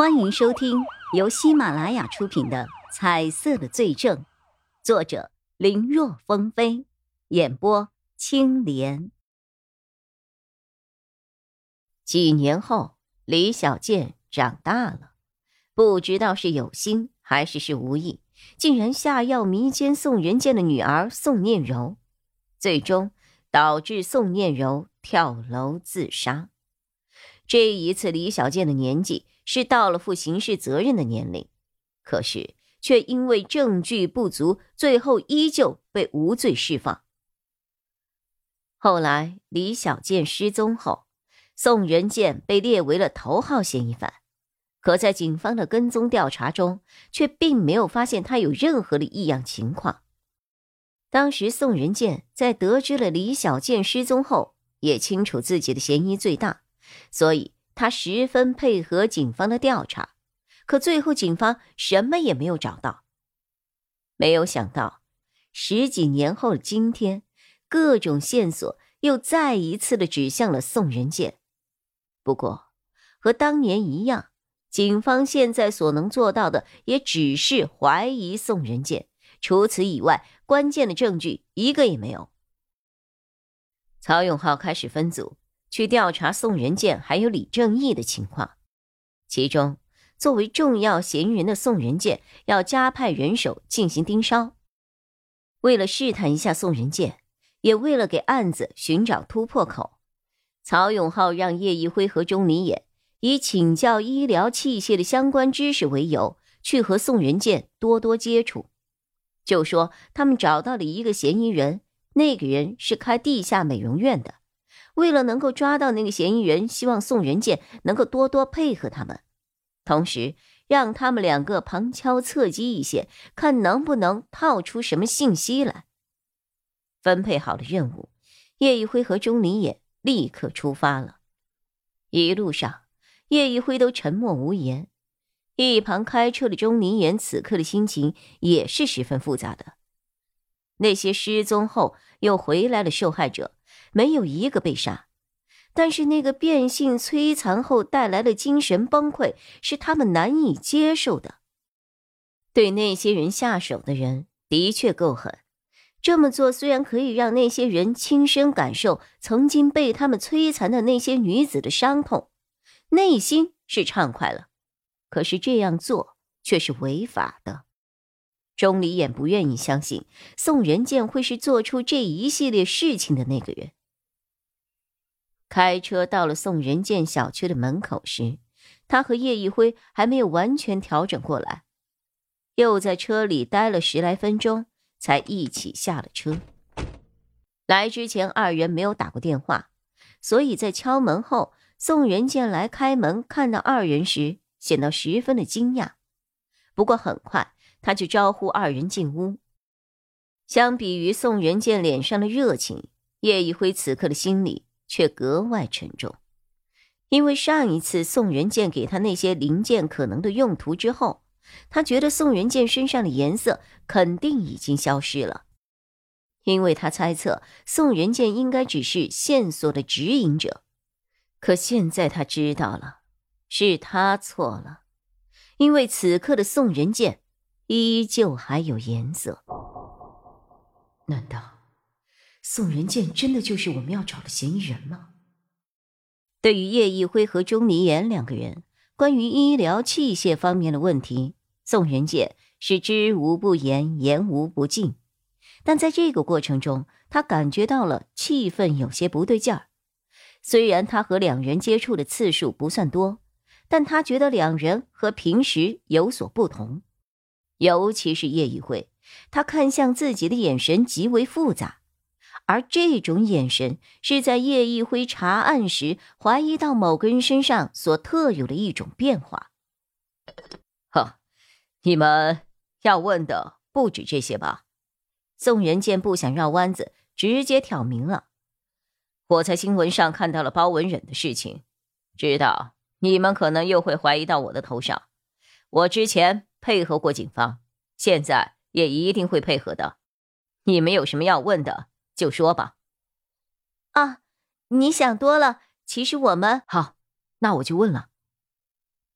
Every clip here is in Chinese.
欢迎收听由喜马拉雅出品的《彩色的罪证》，作者林若风飞，演播青莲。几年后，李小健长大了，不知道是有心还是是无意，竟然下药迷奸宋仁健的女儿宋念柔，最终导致宋念柔跳楼自杀。这一次，李小健的年纪是到了负刑事责任的年龄，可是却因为证据不足，最后依旧被无罪释放。后来，李小健失踪后，宋仁健被列为了头号嫌疑犯，可在警方的跟踪调查中，却并没有发现他有任何的异样情况。当时，宋仁健在得知了李小健失踪后，也清楚自己的嫌疑最大。所以他十分配合警方的调查，可最后警方什么也没有找到。没有想到，十几年后的今天，各种线索又再一次的指向了宋仁建。不过，和当年一样，警方现在所能做到的也只是怀疑宋仁建，除此以外，关键的证据一个也没有。曹永浩开始分组。去调查宋仁健还有李正义的情况，其中作为重要嫌疑人的宋仁健要加派人手进行盯梢。为了试探一下宋仁健，也为了给案子寻找突破口，曹永浩让叶一辉和钟离眼以请教医疗器械的相关知识为由，去和宋仁健多多接触，就说他们找到了一个嫌疑人，那个人是开地下美容院的。为了能够抓到那个嫌疑人，希望宋仁健能够多多配合他们，同时让他们两个旁敲侧击一些，看能不能套出什么信息来。分配好了任务，叶一辉和钟离眼立刻出发了。一路上，叶一辉都沉默无言，一旁开车的钟离眼此刻的心情也是十分复杂的。那些失踪后又回来的受害者。没有一个被杀，但是那个变性摧残后带来的精神崩溃是他们难以接受的。对那些人下手的人的确够狠，这么做虽然可以让那些人亲身感受曾经被他们摧残的那些女子的伤痛，内心是畅快了，可是这样做却是违法的。钟离眼不愿意相信宋仁健会是做出这一系列事情的那个人。开车到了宋仁健小区的门口时，他和叶一辉还没有完全调整过来，又在车里待了十来分钟，才一起下了车。来之前，二人没有打过电话，所以在敲门后，宋仁健来开门，看到二人时，显得十分的惊讶。不过很快，他就招呼二人进屋。相比于宋仁健脸上的热情，叶一辉此刻的心里。却格外沉重，因为上一次宋仁健给他那些零件可能的用途之后，他觉得宋仁健身上的颜色肯定已经消失了，因为他猜测宋仁健应该只是线索的指引者，可现在他知道了，是他错了，因为此刻的宋仁健依旧还有颜色，难道？宋仁健真的就是我们要找的嫌疑人吗？对于叶一辉和钟离言两个人关于医疗器械方面的问题，宋仁健是知无不言，言无不尽。但在这个过程中，他感觉到了气氛有些不对劲儿。虽然他和两人接触的次数不算多，但他觉得两人和平时有所不同，尤其是叶一辉，他看向自己的眼神极为复杂。而这种眼神是在叶一辉查案时怀疑到某个人身上所特有的一种变化。呵，你们要问的不止这些吧？宋仁健不想绕弯子，直接挑明了。我在新闻上看到了包文忍的事情，知道你们可能又会怀疑到我的头上。我之前配合过警方，现在也一定会配合的。你们有什么要问的？就说吧。啊，你想多了。其实我们好，那我就问了。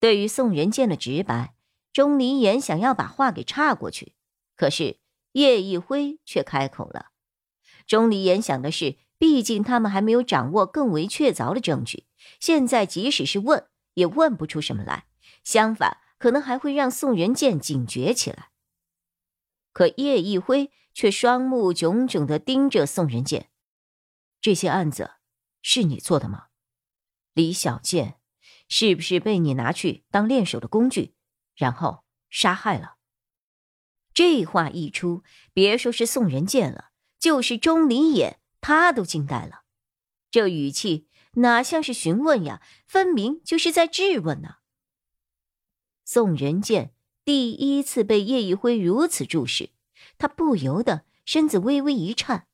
对于宋仁健的直白，钟离言想要把话给岔过去，可是叶一辉却开口了。钟离言想的是，毕竟他们还没有掌握更为确凿的证据，现在即使是问，也问不出什么来。相反，可能还会让宋仁健警觉起来。可叶一辉却双目炯炯的盯着宋仁健：“这些案子是你做的吗？李小健？”是不是被你拿去当练手的工具，然后杀害了？这话一出，别说是宋仁健了，就是钟离眼，他都惊呆了。这语气哪像是询问呀，分明就是在质问呢。宋仁健第一次被叶一辉如此注视，他不由得身子微微一颤，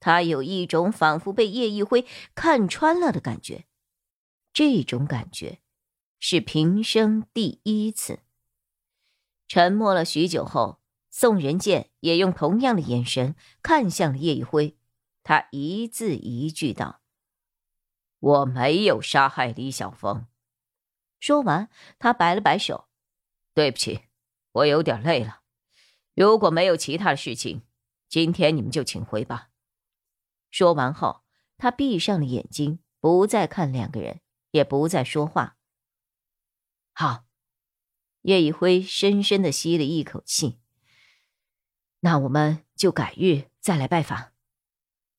他有一种仿佛被叶一辉看穿了的感觉。这种感觉是平生第一次。沉默了许久后，宋仁健也用同样的眼神看向了叶一辉，他一字一句道：“我没有杀害李小峰。”说完，他摆了摆手：“对不起，我有点累了。如果没有其他的事情，今天你们就请回吧。”说完后，他闭上了眼睛，不再看两个人。也不再说话。好，叶一辉深深的吸了一口气。那我们就改日再来拜访。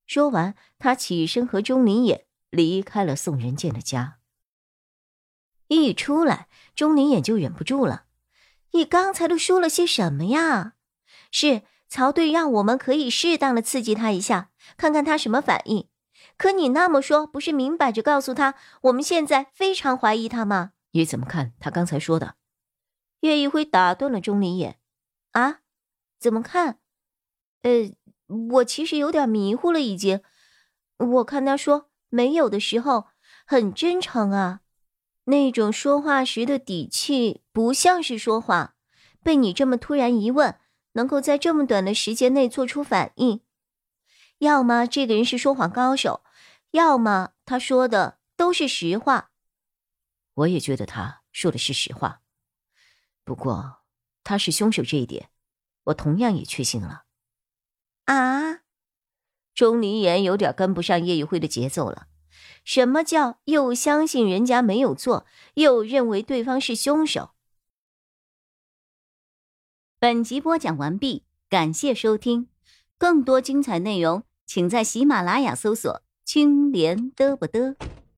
说完，他起身和钟离眼离开了宋仁健的家。一出来，钟离眼就忍不住了：“你刚才都说了些什么呀？”是曹队让我们可以适当的刺激他一下，看看他什么反应。可你那么说，不是明摆着告诉他我们现在非常怀疑他吗？你怎么看他刚才说的？岳一辉打断了钟离眼。啊？怎么看？呃，我其实有点迷糊了，已经。我看他说没有的时候很真诚啊，那种说话时的底气不像是说谎。被你这么突然一问，能够在这么短的时间内做出反应。要么这个人是说谎高手，要么他说的都是实话。我也觉得他说的是实话，不过他是凶手这一点，我同样也确信了。啊，钟离言有点跟不上叶一辉的节奏了。什么叫又相信人家没有做，又认为对方是凶手？本集播讲完毕，感谢收听，更多精彩内容。请在喜马拉雅搜索“青莲嘚不嘚”。